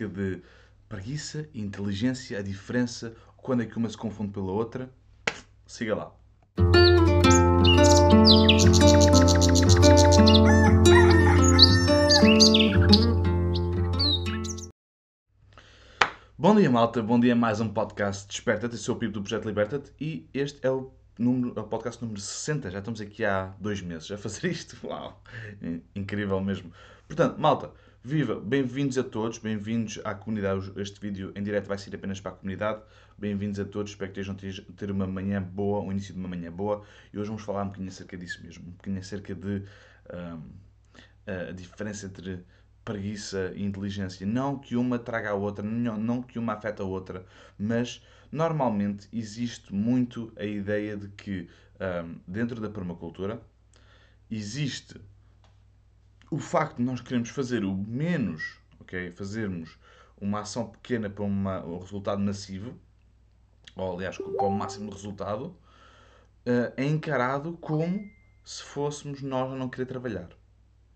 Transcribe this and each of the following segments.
acerca de preguiça e inteligência, a diferença, quando é que uma se confunde pela outra. Siga lá. Bom dia, malta. Bom dia a mais um podcast Desperta-te. Eu sou o Pipo do Projeto Liberta-te e este é o, número, é o podcast número 60. Já estamos aqui há dois meses a fazer isto. Uau! Incrível mesmo. Portanto, malta, viva! Bem-vindos a todos, bem-vindos à comunidade. Este vídeo em direto vai ser apenas para a comunidade. Bem-vindos a todos, espero que estejam a ter uma manhã boa, um início de uma manhã boa. E hoje vamos falar um bocadinho acerca disso mesmo, um bocadinho acerca de um, a diferença entre preguiça e inteligência. Não que uma traga a outra, não que uma afeta a outra, mas normalmente existe muito a ideia de que um, dentro da permacultura existe o facto de nós queremos fazer o menos, ok? Fazermos uma ação pequena para uma, um resultado massivo, ou aliás, para o máximo resultado, uh, é encarado como se fôssemos nós a não querer trabalhar.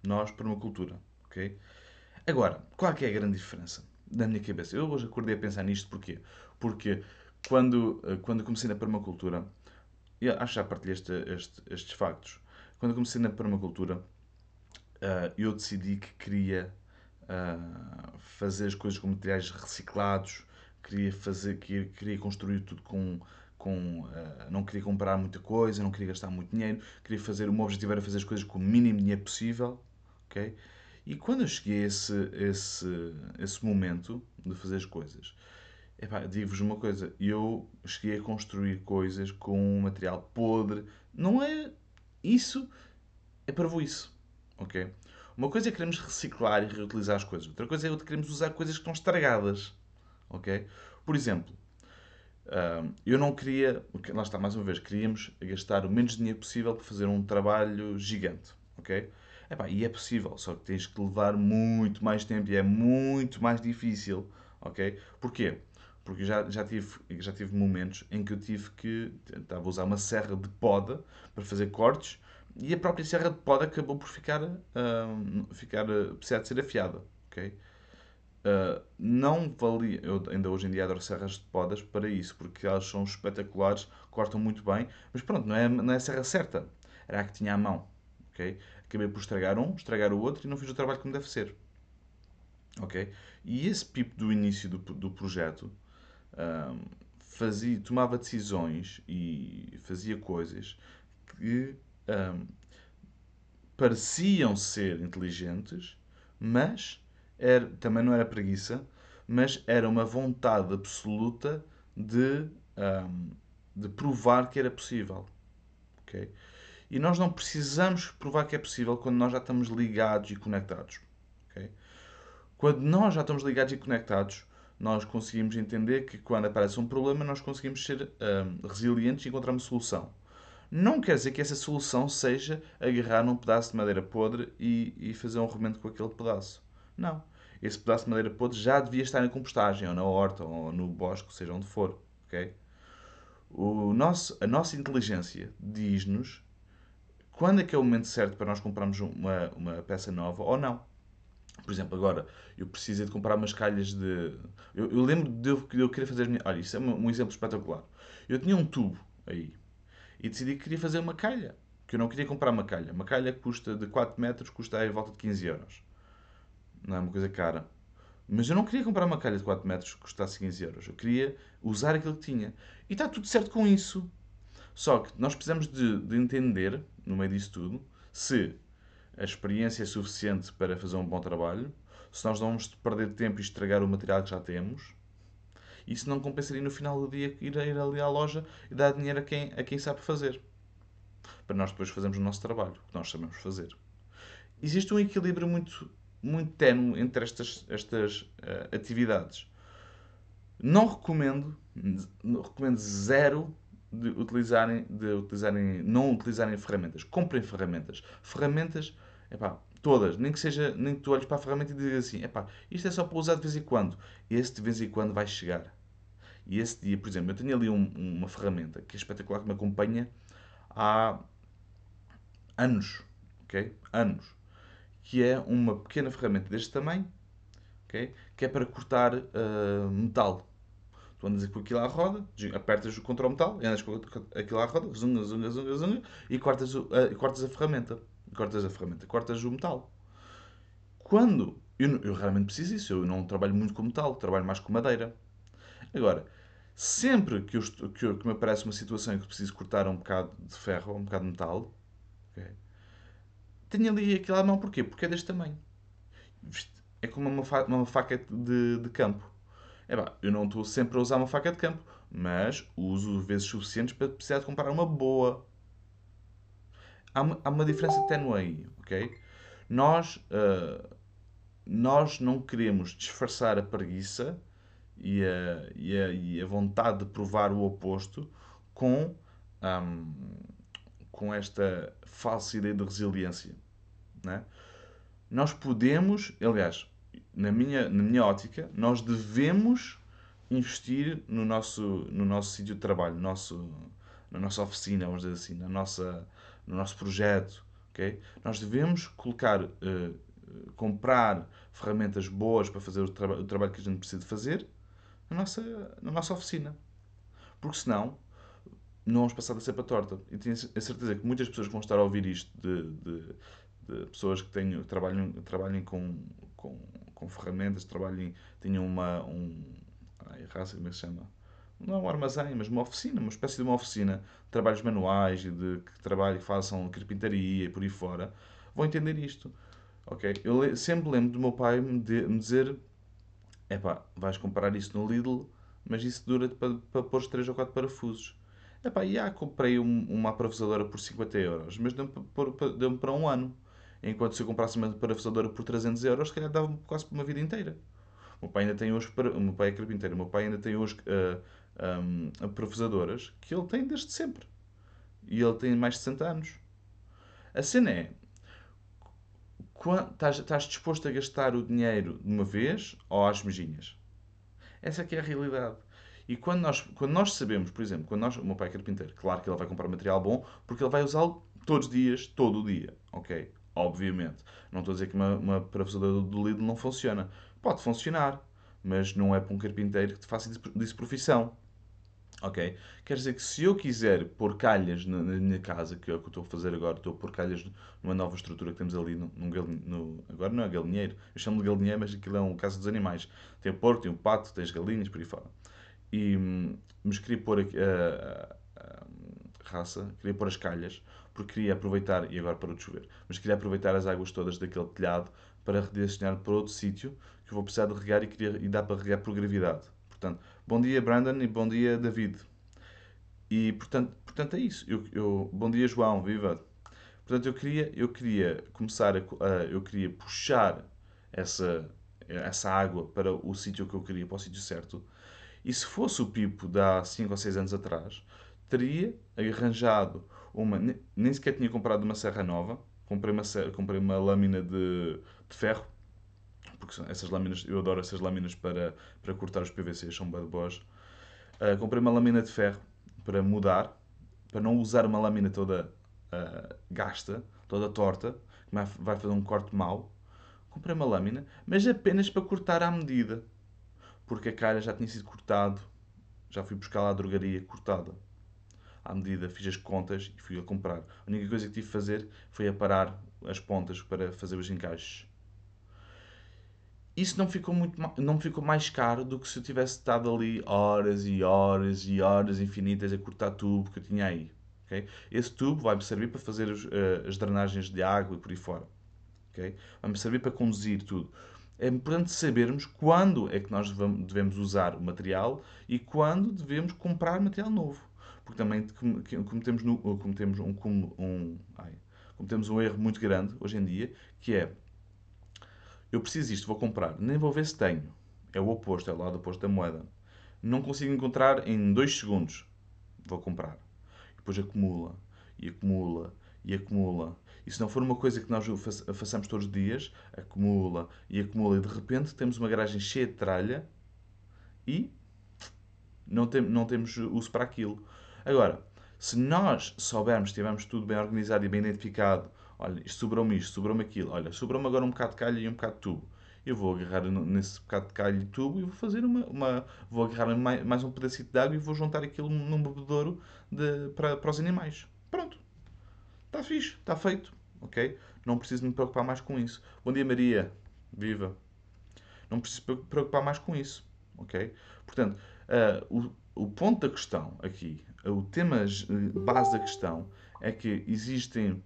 Nós, permacultura, ok? Agora, qual é, a grande diferença? Da minha cabeça. Eu hoje acordei a pensar nisto porquê? Porque quando, eh, quando comecei na permacultura, eu acho que já partilhei este, este, estes factos. Quando comecei na permacultura, uh, eu decidi que queria uh, fazer as coisas com materiais reciclados, queria fazer, queria, queria construir tudo com, com uh, não queria comprar muita coisa, não queria gastar muito dinheiro, queria fazer, o meu objetivo era fazer as coisas com o mínimo dinheiro possível, ok? E quando eu cheguei a esse, esse, esse momento de fazer as coisas, digo-vos uma coisa, eu cheguei a construir coisas com um material podre. Não é isso, é para isso, ok? Uma coisa é queremos reciclar e reutilizar as coisas, outra coisa é queremos usar coisas que estão estragadas, ok? Por exemplo, eu não queria, lá está mais uma vez, queríamos gastar o menos dinheiro possível para fazer um trabalho gigante, ok? Epá, e é possível, só que tens que levar muito mais tempo e é muito mais difícil, ok? Porquê? Porque já, já, tive, já tive momentos em que eu tive que. Estava a usar uma serra de poda para fazer cortes e a própria serra de poda acabou por ficar. Uh, ficar uh, precisar de ser afiada, ok? Uh, não valia. Eu ainda hoje em dia adoro serras de podas para isso, porque elas são espetaculares, cortam muito bem, mas pronto, não é, não é a serra certa. Era a que tinha à mão, ok? acabei por estragar um, estragar o outro e não fiz o trabalho como deve ser. Ok? E esse pipo do início do, do projeto um, fazia, tomava decisões e fazia coisas que um, pareciam ser inteligentes, mas era, também não era preguiça, mas era uma vontade absoluta de, um, de provar que era possível. Okay? E nós não precisamos provar que é possível quando nós já estamos ligados e conectados. Okay? Quando nós já estamos ligados e conectados, nós conseguimos entender que quando aparece um problema, nós conseguimos ser um, resilientes e encontrar uma solução. Não quer dizer que essa solução seja agarrar num pedaço de madeira podre e, e fazer um remendo com aquele pedaço. Não. Esse pedaço de madeira podre já devia estar em compostagem, ou na horta, ou no bosque, seja onde for. Okay? O nosso, a nossa inteligência diz-nos quando é que é o momento certo para nós comprarmos uma, uma peça nova ou não. Por exemplo, agora, eu precisei de comprar umas calhas de... Eu, eu lembro de eu, eu querer fazer. Olha, isso é um, um exemplo espetacular. Eu tinha um tubo aí e decidi que queria fazer uma calha. Que eu não queria comprar uma calha. Uma calha custa de 4 metros, custa aí a volta de 15 euros. Não é uma coisa cara. Mas eu não queria comprar uma calha de 4 metros que custasse 15 euros. Eu queria usar aquilo que tinha. E está tudo certo com isso. Só que nós precisamos de, de entender, no meio disso tudo, se a experiência é suficiente para fazer um bom trabalho, se nós não vamos perder tempo e estragar o material que já temos, se não compensaria no final do dia ir, ir ali à loja e dar dinheiro a quem, a quem sabe fazer. Para nós depois fazermos o nosso trabalho, que nós sabemos fazer. Existe um equilíbrio muito, muito tenue entre estas, estas uh, atividades. Não recomendo, recomendo zero de utilizarem, de utilizarem, não utilizarem ferramentas. Comprem ferramentas. Ferramentas, epá, todas. Nem que seja, nem que tu olhes para a ferramenta e digas assim, epá, isto é só para usar de vez em quando. Esse de vez em quando vai chegar. E esse dia, por exemplo, eu tenho ali um, uma ferramenta que é espetacular, que me acompanha há anos, ok? Anos. Que é uma pequena ferramenta deste tamanho, ok? Que é para cortar uh, metal. Tu andas com aquilo à roda, apertas contra o metal, andas com aquilo à roda, zunga, zunga, zunga, zunga, e cortas, uh, cortas a ferramenta. Cortas a ferramenta, cortas o metal. Quando. Eu, eu raramente preciso disso, eu não trabalho muito com metal, trabalho mais com madeira. Agora, sempre que, eu, que, eu, que me aparece uma situação em que preciso cortar um bocado de ferro ou um bocado de metal, okay, tenho ali aquilo à mão. Porquê? Porque é deste tamanho. É como uma, fa uma faca de, de campo. É pá, eu não estou sempre a usar uma faca de campo, mas uso vezes suficientes para precisar de comprar uma boa. Há uma, há uma diferença ténue aí, ok? Nós, uh, nós não queremos disfarçar a preguiça e a, e a, e a vontade de provar o oposto com, um, com esta falsa ideia de resiliência. Né? Nós podemos, aliás, na minha, na minha ótica, nós devemos investir no nosso, no nosso sítio de trabalho, no nosso, na nossa oficina, vamos dizer assim, na nossa, no nosso projeto. Okay? Nós devemos colocar, uh, comprar ferramentas boas para fazer o, traba o trabalho que a gente precisa fazer na nossa, na nossa oficina. Porque senão não vamos passar da cepa torta. E tenho a certeza que muitas pessoas que vão estar a ouvir isto de, de, de pessoas que tenham, trabalham, trabalhem com, com, com ferramentas, trabalhem, tenham uma. Um, ai, raça, como é que se chama? Não é um armazém, mas uma oficina, uma espécie de uma oficina trabalhos manuais e de que trabalhem, façam carpintaria e por aí fora, vão entender isto. Ok? Eu sempre lembro do meu pai me, de, me dizer epá, vais comprar isso no Lidl, mas isso dura para, para pôr os 3 ou 4 parafusos. Epá, e já comprei um, uma parafusadora por 50 euros, mas deu-me deu para um ano. Enquanto se eu comprasse uma parafusadora por 300 euros, se calhar dava-me quase uma vida inteira. O meu pai ainda tem hoje, o meu pai é carpinteiro, o meu pai ainda tem hoje uh, um, parafusadoras que ele tem desde sempre. E ele tem mais de 60 anos. A cena é, estás, disposto a gastar o dinheiro de uma vez ou às mejinhas? Essa é que é a realidade. E quando nós, quando nós sabemos, por exemplo, quando nós, o meu pai é carpinteiro, claro que ele vai comprar material bom porque ele vai usá-lo todos os dias, todo o dia, ok? Obviamente. Não estou a dizer que uma, uma parafusadora do Lidl não funciona. Pode funcionar, mas não é para um carpinteiro que te faça disso profissão. Ok? Quer dizer que se eu quiser pôr calhas na, na, minha casa, que é o que eu estou a fazer agora, estou a pôr calhas numa nova estrutura que temos ali, no, no, agora não é galinheiro, eu chamo de galinheiro, mas aquilo é um casa dos animais. Tem o porco, tem o pato, tem as galinhas, por aí fora. E, mas queria pôr a, a, a, raça, queria pôr as calhas, porque queria aproveitar, e agora parou de chover, mas queria aproveitar as águas todas daquele telhado para redirecionar para outro sítio que eu vou precisar de regar e, queria, e dá para regar por gravidade. Portanto, bom dia Brandon e bom dia David. E portanto, portanto é isso. Eu, eu, bom dia João, viva. Portanto, eu queria, eu queria começar a, eu queria puxar essa essa água para o sítio que eu queria, para o sítio certo. E se fosse o Pipo de há 5 ou 6 anos atrás, teria arranjado uma. Nem sequer tinha comprado uma serra nova. Comprei uma, comprei uma lâmina de, de ferro porque essas lâminas, eu adoro essas lâminas para, para cortar os PVCs, são bem boas. Uh, comprei uma lâmina de ferro para mudar, para não usar uma lâmina toda uh, gasta, toda torta, que vai fazer um corte mau. Comprei uma lâmina, mas apenas para cortar à medida, porque a calha já tinha sido cortado, já fui buscar lá a drogaria cortada à medida, fiz as contas e fui a comprar. A única coisa que tive de fazer foi aparar as pontas para fazer os encaixes isso não ficou, muito, não ficou mais caro do que se eu tivesse estado ali horas e horas e horas infinitas a cortar tubo que eu tinha aí. Okay? Esse tubo vai-me servir para fazer os, uh, as drenagens de água e por aí fora. Okay? Vai-me servir para conduzir tudo. É importante sabermos quando é que nós devemos usar o material e quando devemos comprar material novo. Porque também cometemos, cometemos, um, um, ai, cometemos um erro muito grande hoje em dia, que é eu preciso disto, vou comprar. Nem vou ver se tenho. É o oposto, é o lado oposto da moeda. Não consigo encontrar em 2 segundos. Vou comprar. Depois acumula, e acumula, e acumula. E se não for uma coisa que nós façamos todos os dias, acumula e acumula. E de repente temos uma garagem cheia de tralha e não, tem, não temos uso para aquilo. Agora, se nós soubermos, tivermos tudo bem organizado e bem identificado, olha, sobrou-me isto, sobrou-me aquilo, olha, sobrou-me agora um bocado de calha e um bocado de tubo. eu vou agarrar nesse bocado de calho de tubo e vou fazer uma, uma vou agarrar mais, mais um pedacito de água e vou juntar aquilo num bebedouro de, para, para os animais. Pronto. Está fixe, está feito, ok? Não preciso me preocupar mais com isso. Bom dia Maria, viva. Não preciso me preocupar mais com isso, ok? Portanto, uh, o, o ponto da questão aqui, o tema base da questão é que existem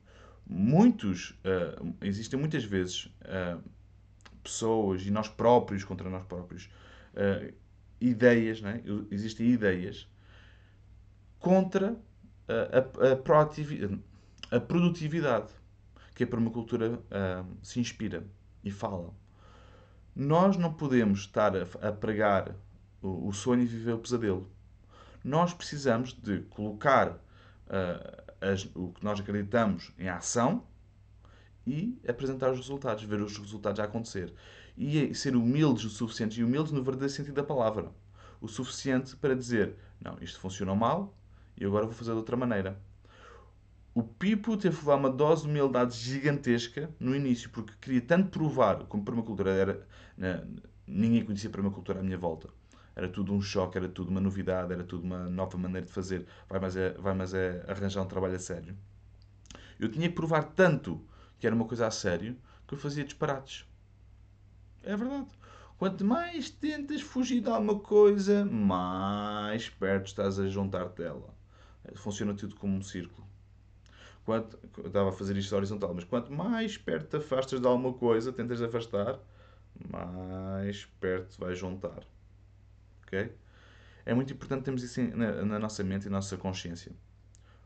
muitos, uh, existem muitas vezes uh, pessoas e nós próprios contra nós próprios, uh, ideias, né? existem ideias contra a, a, a, produtividade que a permacultura se inspira e fala. Nós não podemos estar a, pregar o, o sonho e viver o pesadelo. Nós precisamos de colocar as, o que nós acreditamos em ação e apresentar os resultados, ver os resultados a acontecer. E ser humildes o suficiente, e humildes no verdadeiro sentido da palavra, o suficiente para dizer: não, isto funcionou mal e agora vou fazer de outra maneira. O Pipo teve levar uma dose de humildade gigantesca no início, porque queria tanto provar como permacultura era. ninguém conhecia permacultura à minha volta era tudo um choque, era tudo uma novidade, era tudo uma nova maneira de fazer. Vai, mas é, vai, mas é arranjar um trabalho a sério. Eu tinha que provar tanto que era uma coisa a sério que eu fazia disparates. É verdade. Quanto mais tentas fugir de alguma coisa, mais perto estás a juntar-te dela. Funciona tudo como um círculo. Quanto, eu estava a fazer isto horizontal, mas quanto mais perto te afastas de alguma coisa, tentas afastar, mais perto vais juntar. Ok? É muito importante termos isso na, na nossa mente e na nossa consciência.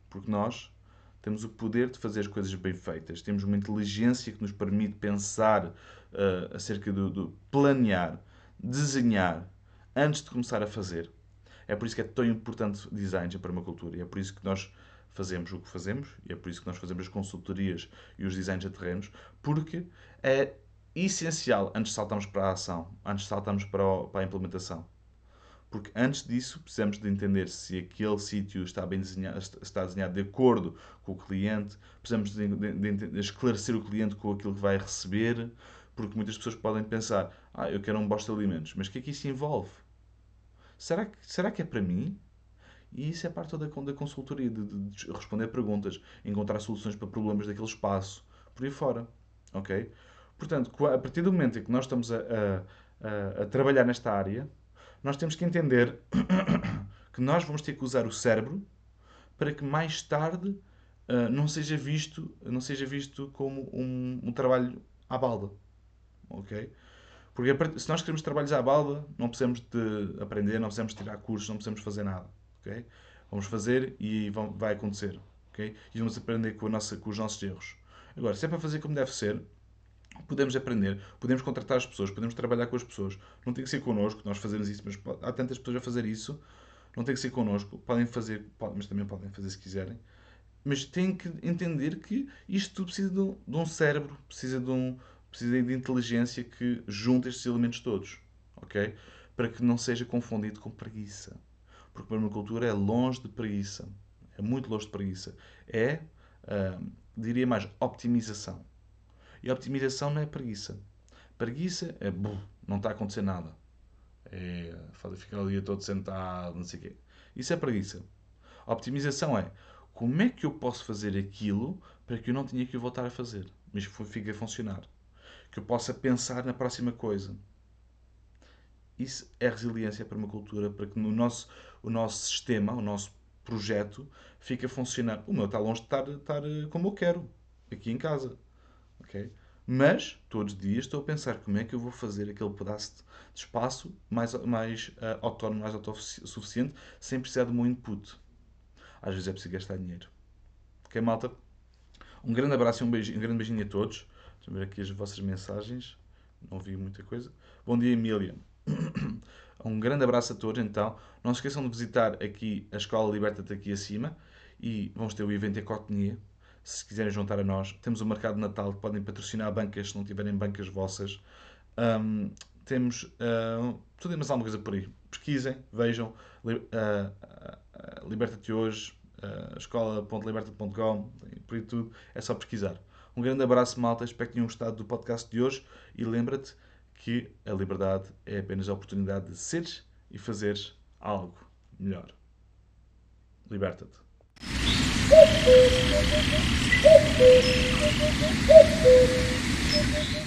Porque nós temos o poder de fazer as coisas bem feitas, temos uma inteligência que nos permite pensar uh, acerca do, do, planear, desenhar antes de começar a fazer. É por isso que é tão importante design em permacultura e é por isso que nós fazemos o que fazemos e é por isso que nós fazemos as consultorias e os designs a terrenos, porque é essencial antes de saltarmos para a ação, antes de saltarmos para a implementação. Porque antes disso precisamos de entender se aquele sítio está bem desenhado, está desenhado de acordo com o cliente, precisamos de, de, de, esclarecer o cliente com aquilo que vai receber, porque muitas pessoas podem pensar, ah, eu quero um bosta de alimentos, mas o que é que isso envolve? Será que, será que é para mim? E isso é parte toda da consultoria, de, de, responder perguntas, encontrar soluções para problemas daquele espaço, por aí fora. Ok? Portanto, a partir do momento em que nós estamos a, a, a, a trabalhar nesta área, nós temos que entender que nós vamos ter que usar o cérebro para que mais tarde uh, não seja visto não seja visto como um, um trabalho à balda ok? Porque se nós queremos trabalhos à balda não precisamos de aprender não precisamos tirar cursos não precisamos fazer nada ok? Vamos fazer e vai acontecer ok? E vamos aprender com, nossa, com os nossos erros. Agora se é para fazer como deve ser podemos aprender, podemos contratar as pessoas, podemos trabalhar com as pessoas. Não tem que ser connosco, nós fazemos isso, mas há tantas pessoas a fazer isso, não tem que ser connosco. Podem fazer, mas também podem fazer se quiserem. Mas têm que entender que isto tudo precisa de um, de um cérebro, precisa de, um, precisa de inteligência que junte estes elementos todos, ok? Para que não seja confundido com preguiça. Porque permacultura é longe de preguiça. É muito longe de preguiça. É, uh, diria mais, optimização e a optimização não é preguiça. Preguiça é, buh, não está a acontecer nada. É ficar o dia todo sentado, não sei o quê. Isso é preguiça. A optimização é como é que eu posso fazer aquilo para que eu não tenha que voltar a fazer, mas que fique a funcionar. Que eu possa pensar na próxima coisa. Isso é resiliência para uma cultura, para que no nosso, o nosso sistema, o nosso projeto, fique a funcionar. O meu está longe de estar, estar como eu quero, aqui em casa ok? Mas, todos os dias, estou a pensar como é que eu vou fazer aquele pedaço de espaço mais, mais uh, autónomo, mais autossuficiente, sem precisar do meu input. Às vezes é preciso gastar dinheiro. Ok, malta? Um grande abraço e um, beijinho, um grande beijinho a todos. Deixa ver aqui as vossas mensagens. Não vi muita coisa. Bom dia, Emília. um grande abraço a todos, então. Não se esqueçam de visitar aqui a Escola Liberta-te aqui acima. E vamos ter o evento em Cotonhê, se quiserem juntar a nós. Temos o mercado de Natal que podem patrocinar bancas se não tiverem bancas vossas. Um, temos uh, tudo e mais alguma coisa por aí. Pesquisem, vejam. Uh, uh, Liberta-te hoje, uh, escola.liberta.com, por aí tudo. É só pesquisar. Um grande abraço, malta. Espero que tenham gostado do podcast de hoje. E lembra-te que a liberdade é apenas a oportunidade de seres e fazeres algo melhor. Liberta-te. Thank you.